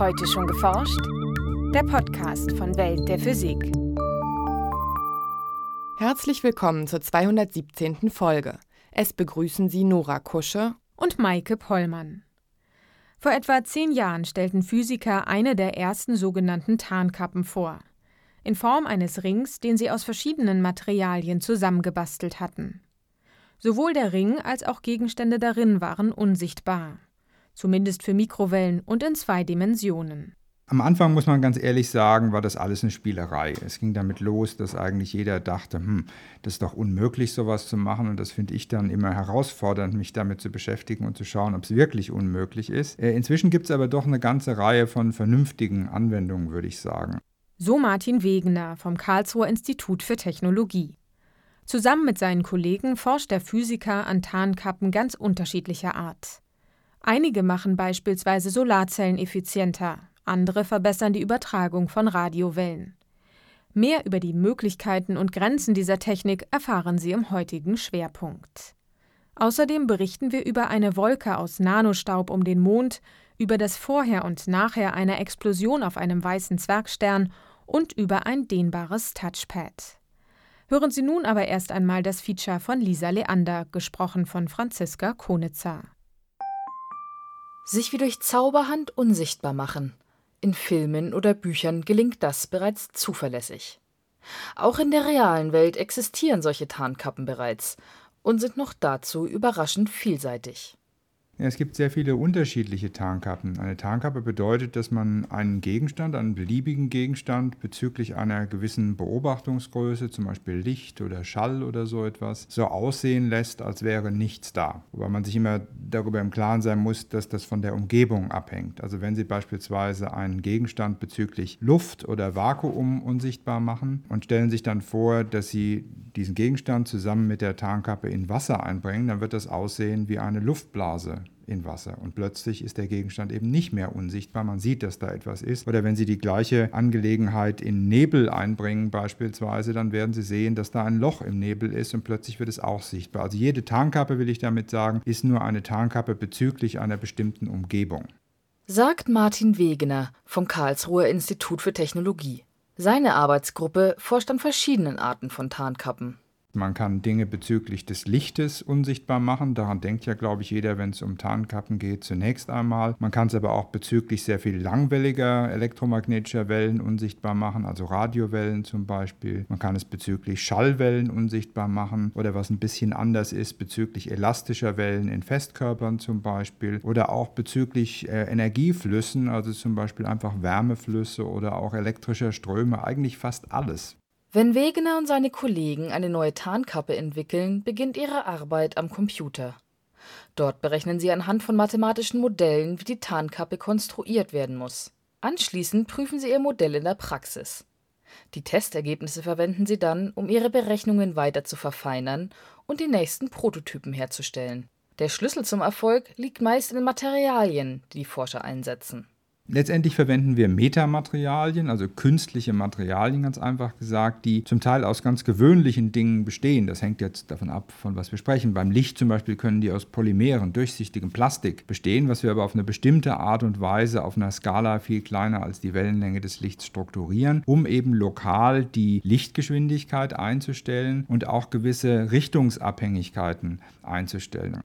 Heute schon geforscht? Der Podcast von Welt der Physik. Herzlich willkommen zur 217. Folge. Es begrüßen Sie Nora Kusche und Maike Pollmann. Vor etwa zehn Jahren stellten Physiker eine der ersten sogenannten Tarnkappen vor. In Form eines Rings, den sie aus verschiedenen Materialien zusammengebastelt hatten. Sowohl der Ring als auch Gegenstände darin waren unsichtbar. Zumindest für Mikrowellen und in zwei Dimensionen. Am Anfang muss man ganz ehrlich sagen, war das alles eine Spielerei. Es ging damit los, dass eigentlich jeder dachte, hm, das ist doch unmöglich, sowas zu machen. Und das finde ich dann immer herausfordernd, mich damit zu beschäftigen und zu schauen, ob es wirklich unmöglich ist. Äh, inzwischen gibt es aber doch eine ganze Reihe von vernünftigen Anwendungen, würde ich sagen. So Martin Wegener vom Karlsruher Institut für Technologie. Zusammen mit seinen Kollegen forscht der Physiker an Tarnkappen ganz unterschiedlicher Art. Einige machen beispielsweise Solarzellen effizienter, andere verbessern die Übertragung von Radiowellen. Mehr über die Möglichkeiten und Grenzen dieser Technik erfahren Sie im heutigen Schwerpunkt. Außerdem berichten wir über eine Wolke aus Nanostaub um den Mond, über das Vorher und Nachher einer Explosion auf einem weißen Zwergstern und über ein dehnbares Touchpad. Hören Sie nun aber erst einmal das Feature von Lisa Leander, gesprochen von Franziska Konitzer. Sich wie durch Zauberhand unsichtbar machen. In Filmen oder Büchern gelingt das bereits zuverlässig. Auch in der realen Welt existieren solche Tarnkappen bereits und sind noch dazu überraschend vielseitig. Ja, es gibt sehr viele unterschiedliche Tarnkappen. Eine Tarnkappe bedeutet, dass man einen Gegenstand, einen beliebigen Gegenstand bezüglich einer gewissen Beobachtungsgröße, zum Beispiel Licht oder Schall oder so etwas, so aussehen lässt, als wäre nichts da. Wobei man sich immer darüber im Klaren sein muss, dass das von der Umgebung abhängt. Also wenn Sie beispielsweise einen Gegenstand bezüglich Luft oder Vakuum unsichtbar machen und stellen sich dann vor, dass Sie diesen Gegenstand zusammen mit der Tarnkappe in Wasser einbringen, dann wird das aussehen wie eine Luftblase in Wasser. Und plötzlich ist der Gegenstand eben nicht mehr unsichtbar. Man sieht, dass da etwas ist. Oder wenn Sie die gleiche Angelegenheit in Nebel einbringen beispielsweise, dann werden Sie sehen, dass da ein Loch im Nebel ist und plötzlich wird es auch sichtbar. Also jede Tarnkappe, will ich damit sagen, ist nur eine Tarnkappe bezüglich einer bestimmten Umgebung. Sagt Martin Wegener vom Karlsruher Institut für Technologie. Seine Arbeitsgruppe forscht an verschiedenen Arten von Tarnkappen. Man kann Dinge bezüglich des Lichtes unsichtbar machen. Daran denkt ja, glaube ich, jeder, wenn es um Tarnkappen geht, zunächst einmal. Man kann es aber auch bezüglich sehr viel langwelliger elektromagnetischer Wellen unsichtbar machen, also Radiowellen zum Beispiel. Man kann es bezüglich Schallwellen unsichtbar machen oder was ein bisschen anders ist, bezüglich elastischer Wellen in Festkörpern zum Beispiel oder auch bezüglich äh, Energieflüssen, also zum Beispiel einfach Wärmeflüsse oder auch elektrischer Ströme, eigentlich fast alles. Wenn Wegener und seine Kollegen eine neue Tarnkappe entwickeln, beginnt ihre Arbeit am Computer. Dort berechnen sie anhand von mathematischen Modellen, wie die Tarnkappe konstruiert werden muss. Anschließend prüfen sie ihr Modell in der Praxis. Die Testergebnisse verwenden sie dann, um ihre Berechnungen weiter zu verfeinern und die nächsten Prototypen herzustellen. Der Schlüssel zum Erfolg liegt meist in den Materialien, die die Forscher einsetzen. Letztendlich verwenden wir Metamaterialien, also künstliche Materialien ganz einfach gesagt, die zum Teil aus ganz gewöhnlichen Dingen bestehen. Das hängt jetzt davon ab, von was wir sprechen. Beim Licht zum Beispiel können die aus Polymeren, durchsichtigem Plastik bestehen, was wir aber auf eine bestimmte Art und Weise auf einer Skala viel kleiner als die Wellenlänge des Lichts strukturieren, um eben lokal die Lichtgeschwindigkeit einzustellen und auch gewisse Richtungsabhängigkeiten einzustellen.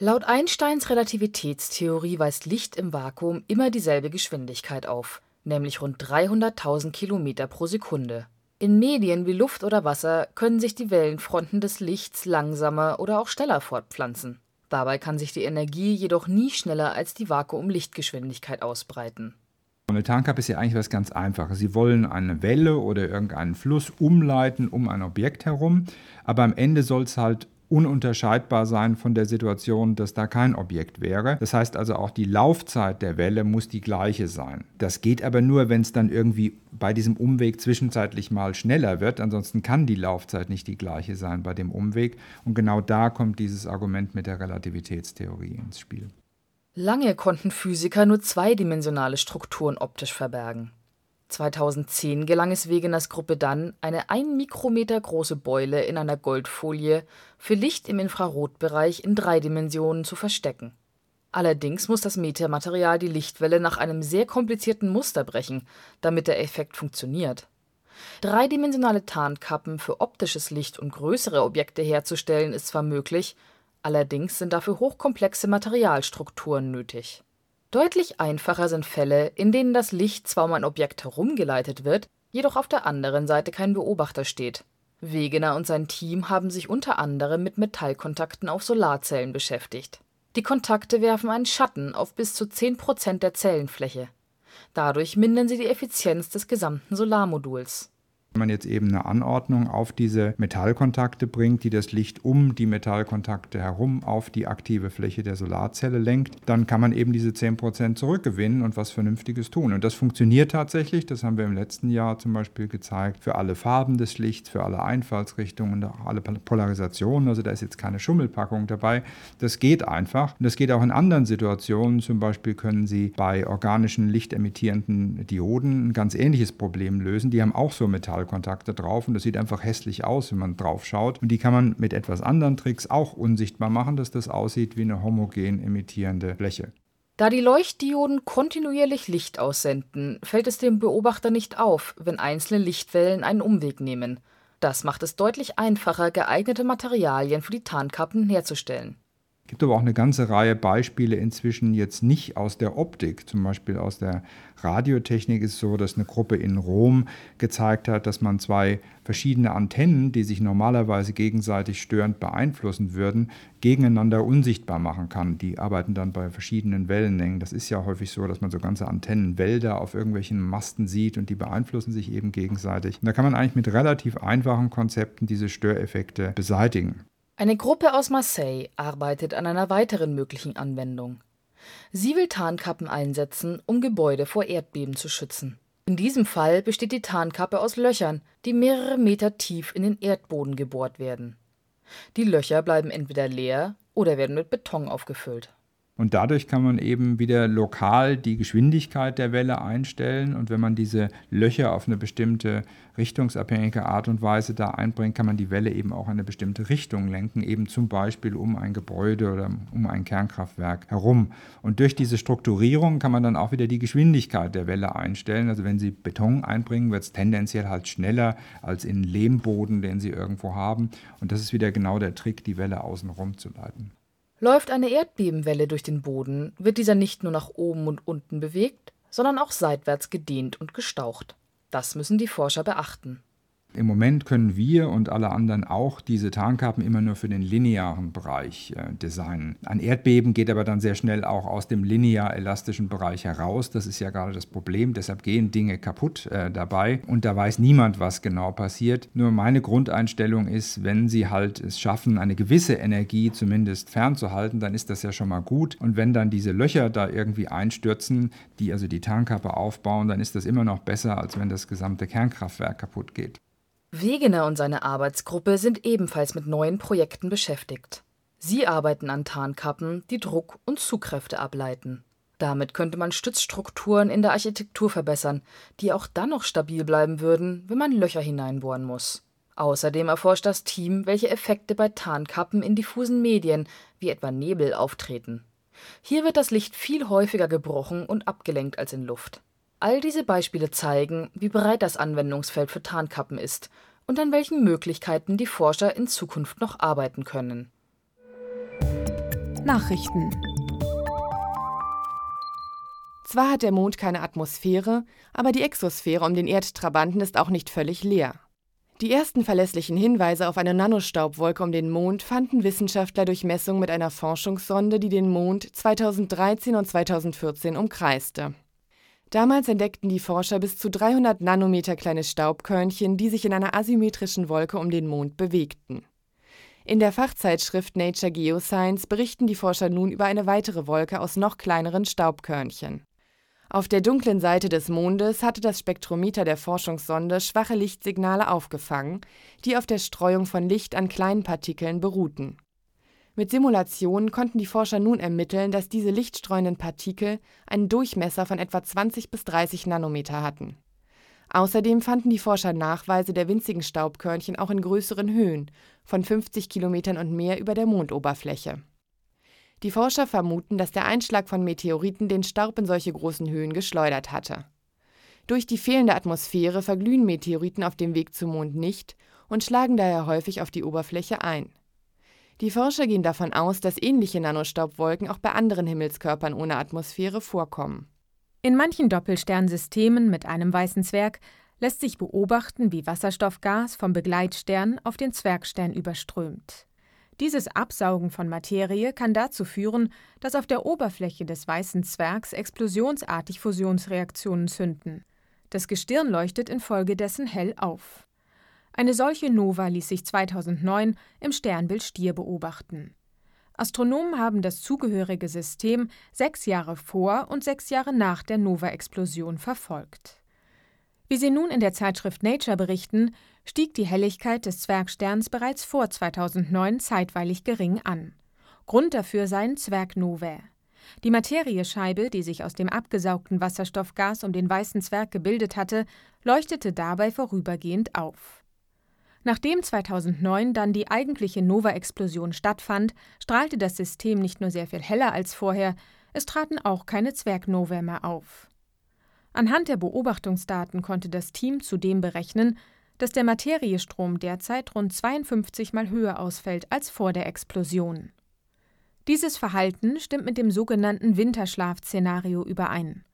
Laut Einsteins Relativitätstheorie weist Licht im Vakuum immer dieselbe Geschwindigkeit auf, nämlich rund 300.000 Kilometer pro Sekunde. In Medien wie Luft oder Wasser können sich die Wellenfronten des Lichts langsamer oder auch schneller fortpflanzen. Dabei kann sich die Energie jedoch nie schneller als die Vakuum-Lichtgeschwindigkeit ausbreiten. Tarnkappe ist ja eigentlich was ganz Einfaches. Sie wollen eine Welle oder irgendeinen Fluss umleiten um ein Objekt herum, aber am Ende soll es halt ununterscheidbar sein von der Situation, dass da kein Objekt wäre. Das heißt also auch die Laufzeit der Welle muss die gleiche sein. Das geht aber nur, wenn es dann irgendwie bei diesem Umweg zwischenzeitlich mal schneller wird. Ansonsten kann die Laufzeit nicht die gleiche sein bei dem Umweg. Und genau da kommt dieses Argument mit der Relativitätstheorie ins Spiel. Lange konnten Physiker nur zweidimensionale Strukturen optisch verbergen. 2010 gelang es Wegeners Gruppe dann, eine 1 Mikrometer große Beule in einer Goldfolie für Licht im Infrarotbereich in drei Dimensionen zu verstecken. Allerdings muss das Metamaterial die Lichtwelle nach einem sehr komplizierten Muster brechen, damit der Effekt funktioniert. Dreidimensionale Tarnkappen für optisches Licht und größere Objekte herzustellen ist zwar möglich, allerdings sind dafür hochkomplexe Materialstrukturen nötig. Deutlich einfacher sind Fälle, in denen das Licht zwar um ein Objekt herumgeleitet wird, jedoch auf der anderen Seite kein Beobachter steht. Wegener und sein Team haben sich unter anderem mit Metallkontakten auf Solarzellen beschäftigt. Die Kontakte werfen einen Schatten auf bis zu 10 Prozent der Zellenfläche. Dadurch mindern sie die Effizienz des gesamten Solarmoduls wenn man jetzt eben eine Anordnung auf diese Metallkontakte bringt, die das Licht um die Metallkontakte herum auf die aktive Fläche der Solarzelle lenkt, dann kann man eben diese 10% zurückgewinnen und was Vernünftiges tun. Und das funktioniert tatsächlich. Das haben wir im letzten Jahr zum Beispiel gezeigt für alle Farben des Lichts, für alle Einfallsrichtungen, auch alle Polarisationen. Also da ist jetzt keine Schummelpackung dabei. Das geht einfach. Und das geht auch in anderen Situationen. Zum Beispiel können Sie bei organischen lichtemittierenden Dioden ein ganz ähnliches Problem lösen. Die haben auch so Metall Metallkontakte drauf und das sieht einfach hässlich aus, wenn man drauf schaut. Und die kann man mit etwas anderen Tricks auch unsichtbar machen, dass das aussieht wie eine homogen emittierende Fläche. Da die Leuchtdioden kontinuierlich Licht aussenden, fällt es dem Beobachter nicht auf, wenn einzelne Lichtwellen einen Umweg nehmen. Das macht es deutlich einfacher, geeignete Materialien für die Tarnkappen herzustellen. Es gibt aber auch eine ganze Reihe Beispiele inzwischen jetzt nicht aus der Optik. Zum Beispiel aus der Radiotechnik ist es so, dass eine Gruppe in Rom gezeigt hat, dass man zwei verschiedene Antennen, die sich normalerweise gegenseitig störend beeinflussen würden, gegeneinander unsichtbar machen kann. Die arbeiten dann bei verschiedenen Wellenlängen. Das ist ja häufig so, dass man so ganze Antennenwälder auf irgendwelchen Masten sieht und die beeinflussen sich eben gegenseitig. Und da kann man eigentlich mit relativ einfachen Konzepten diese Störeffekte beseitigen. Eine Gruppe aus Marseille arbeitet an einer weiteren möglichen Anwendung. Sie will Tarnkappen einsetzen, um Gebäude vor Erdbeben zu schützen. In diesem Fall besteht die Tarnkappe aus Löchern, die mehrere Meter tief in den Erdboden gebohrt werden. Die Löcher bleiben entweder leer oder werden mit Beton aufgefüllt. Und dadurch kann man eben wieder lokal die Geschwindigkeit der Welle einstellen. Und wenn man diese Löcher auf eine bestimmte richtungsabhängige Art und Weise da einbringt, kann man die Welle eben auch in eine bestimmte Richtung lenken, eben zum Beispiel um ein Gebäude oder um ein Kernkraftwerk herum. Und durch diese Strukturierung kann man dann auch wieder die Geschwindigkeit der Welle einstellen. Also wenn Sie Beton einbringen, wird es tendenziell halt schneller als in Lehmboden, den Sie irgendwo haben. Und das ist wieder genau der Trick, die Welle außenrum zu leiten. Läuft eine Erdbebenwelle durch den Boden, wird dieser nicht nur nach oben und unten bewegt, sondern auch seitwärts gedehnt und gestaucht. Das müssen die Forscher beachten im Moment können wir und alle anderen auch diese Tarnkappen immer nur für den linearen Bereich äh, designen. Ein Erdbeben geht aber dann sehr schnell auch aus dem linear elastischen Bereich heraus. Das ist ja gerade das Problem. Deshalb gehen Dinge kaputt äh, dabei und da weiß niemand, was genau passiert. Nur meine Grundeinstellung ist, wenn Sie halt es schaffen, eine gewisse Energie zumindest fernzuhalten, dann ist das ja schon mal gut. Und wenn dann diese Löcher da irgendwie einstürzen, die also die Tarnkappe aufbauen, dann ist das immer noch besser, als wenn das gesamte Kernkraftwerk kaputt geht. Wegener und seine Arbeitsgruppe sind ebenfalls mit neuen Projekten beschäftigt. Sie arbeiten an Tarnkappen, die Druck und Zugkräfte ableiten. Damit könnte man Stützstrukturen in der Architektur verbessern, die auch dann noch stabil bleiben würden, wenn man Löcher hineinbohren muss. Außerdem erforscht das Team, welche Effekte bei Tarnkappen in diffusen Medien, wie etwa Nebel, auftreten. Hier wird das Licht viel häufiger gebrochen und abgelenkt als in Luft. All diese Beispiele zeigen, wie breit das Anwendungsfeld für Tarnkappen ist und an welchen Möglichkeiten die Forscher in Zukunft noch arbeiten können. Nachrichten Zwar hat der Mond keine Atmosphäre, aber die Exosphäre um den Erdtrabanten ist auch nicht völlig leer. Die ersten verlässlichen Hinweise auf eine Nanostaubwolke um den Mond fanden Wissenschaftler durch Messungen mit einer Forschungssonde, die den Mond 2013 und 2014 umkreiste. Damals entdeckten die Forscher bis zu 300 Nanometer kleine Staubkörnchen, die sich in einer asymmetrischen Wolke um den Mond bewegten. In der Fachzeitschrift Nature Geoscience berichten die Forscher nun über eine weitere Wolke aus noch kleineren Staubkörnchen. Auf der dunklen Seite des Mondes hatte das Spektrometer der Forschungssonde schwache Lichtsignale aufgefangen, die auf der Streuung von Licht an kleinen Partikeln beruhten mit Simulationen konnten die Forscher nun ermitteln, dass diese lichtstreuenden Partikel einen Durchmesser von etwa 20 bis 30 Nanometer hatten. Außerdem fanden die Forscher Nachweise der winzigen Staubkörnchen auch in größeren Höhen, von 50 Kilometern und mehr über der Mondoberfläche. Die Forscher vermuten, dass der Einschlag von Meteoriten den Staub in solche großen Höhen geschleudert hatte. Durch die fehlende Atmosphäre verglühen Meteoriten auf dem Weg zum Mond nicht und schlagen daher häufig auf die Oberfläche ein. Die Forscher gehen davon aus, dass ähnliche Nanostaubwolken auch bei anderen Himmelskörpern ohne Atmosphäre vorkommen. In manchen Doppelsternsystemen mit einem weißen Zwerg lässt sich beobachten, wie Wasserstoffgas vom Begleitstern auf den Zwergstern überströmt. Dieses Absaugen von Materie kann dazu führen, dass auf der Oberfläche des weißen Zwergs explosionsartig Fusionsreaktionen zünden. Das Gestirn leuchtet infolgedessen hell auf. Eine solche Nova ließ sich 2009 im Sternbild Stier beobachten. Astronomen haben das zugehörige System sechs Jahre vor und sechs Jahre nach der Nova-Explosion verfolgt. Wie sie nun in der Zeitschrift Nature berichten, stieg die Helligkeit des Zwergsterns bereits vor 2009 zeitweilig gering an. Grund dafür seien Zwergnovae. Die Materiescheibe, die sich aus dem abgesaugten Wasserstoffgas um den weißen Zwerg gebildet hatte, leuchtete dabei vorübergehend auf. Nachdem 2009 dann die eigentliche Nova-Explosion stattfand, strahlte das System nicht nur sehr viel heller als vorher, es traten auch keine Zwergnovae mehr auf. Anhand der Beobachtungsdaten konnte das Team zudem berechnen, dass der Materiestrom derzeit rund 52 mal höher ausfällt als vor der Explosion. Dieses Verhalten stimmt mit dem sogenannten Winterschlaf-Szenario überein.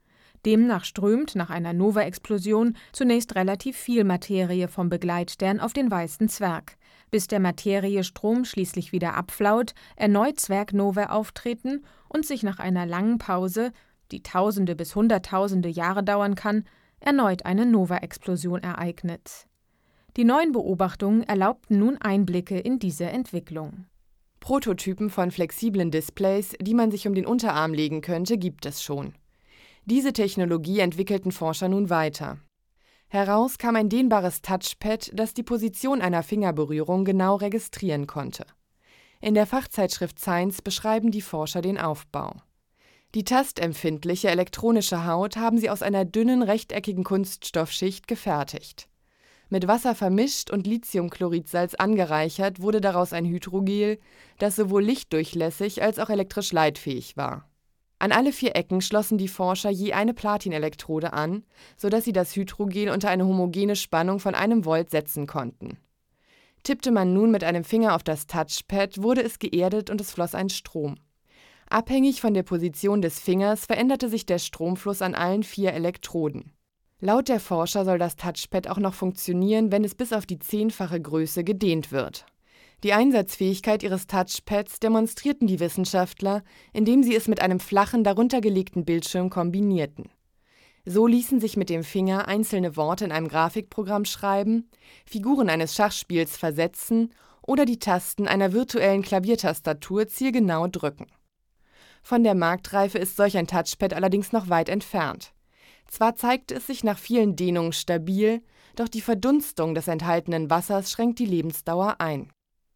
Demnach strömt nach einer Nova-Explosion zunächst relativ viel Materie vom Begleitstern auf den weißen Zwerg, bis der Materiestrom schließlich wieder abflaut, erneut Zwergnovae auftreten und sich nach einer langen Pause, die Tausende bis Hunderttausende Jahre dauern kann, erneut eine Nova-Explosion ereignet. Die neuen Beobachtungen erlaubten nun Einblicke in diese Entwicklung. Prototypen von flexiblen Displays, die man sich um den Unterarm legen könnte, gibt es schon. Diese Technologie entwickelten Forscher nun weiter. Heraus kam ein dehnbares Touchpad, das die Position einer Fingerberührung genau registrieren konnte. In der Fachzeitschrift Science beschreiben die Forscher den Aufbau. Die tastempfindliche elektronische Haut haben sie aus einer dünnen rechteckigen Kunststoffschicht gefertigt. Mit Wasser vermischt und Lithiumchloridsalz angereichert wurde daraus ein Hydrogel, das sowohl lichtdurchlässig als auch elektrisch leitfähig war. An alle vier Ecken schlossen die Forscher je eine Platinelektrode an, sodass sie das Hydrogel unter eine homogene Spannung von einem Volt setzen konnten. Tippte man nun mit einem Finger auf das Touchpad, wurde es geerdet und es floss ein Strom. Abhängig von der Position des Fingers veränderte sich der Stromfluss an allen vier Elektroden. Laut der Forscher soll das Touchpad auch noch funktionieren, wenn es bis auf die zehnfache Größe gedehnt wird die Einsatzfähigkeit ihres Touchpads demonstrierten die Wissenschaftler, indem sie es mit einem flachen, daruntergelegten Bildschirm kombinierten. So ließen sich mit dem Finger einzelne Worte in einem Grafikprogramm schreiben, Figuren eines Schachspiels versetzen oder die Tasten einer virtuellen Klaviertastatur zielgenau drücken. Von der Marktreife ist solch ein Touchpad allerdings noch weit entfernt. Zwar zeigte es sich nach vielen Dehnungen stabil, doch die Verdunstung des enthaltenen Wassers schränkt die Lebensdauer ein.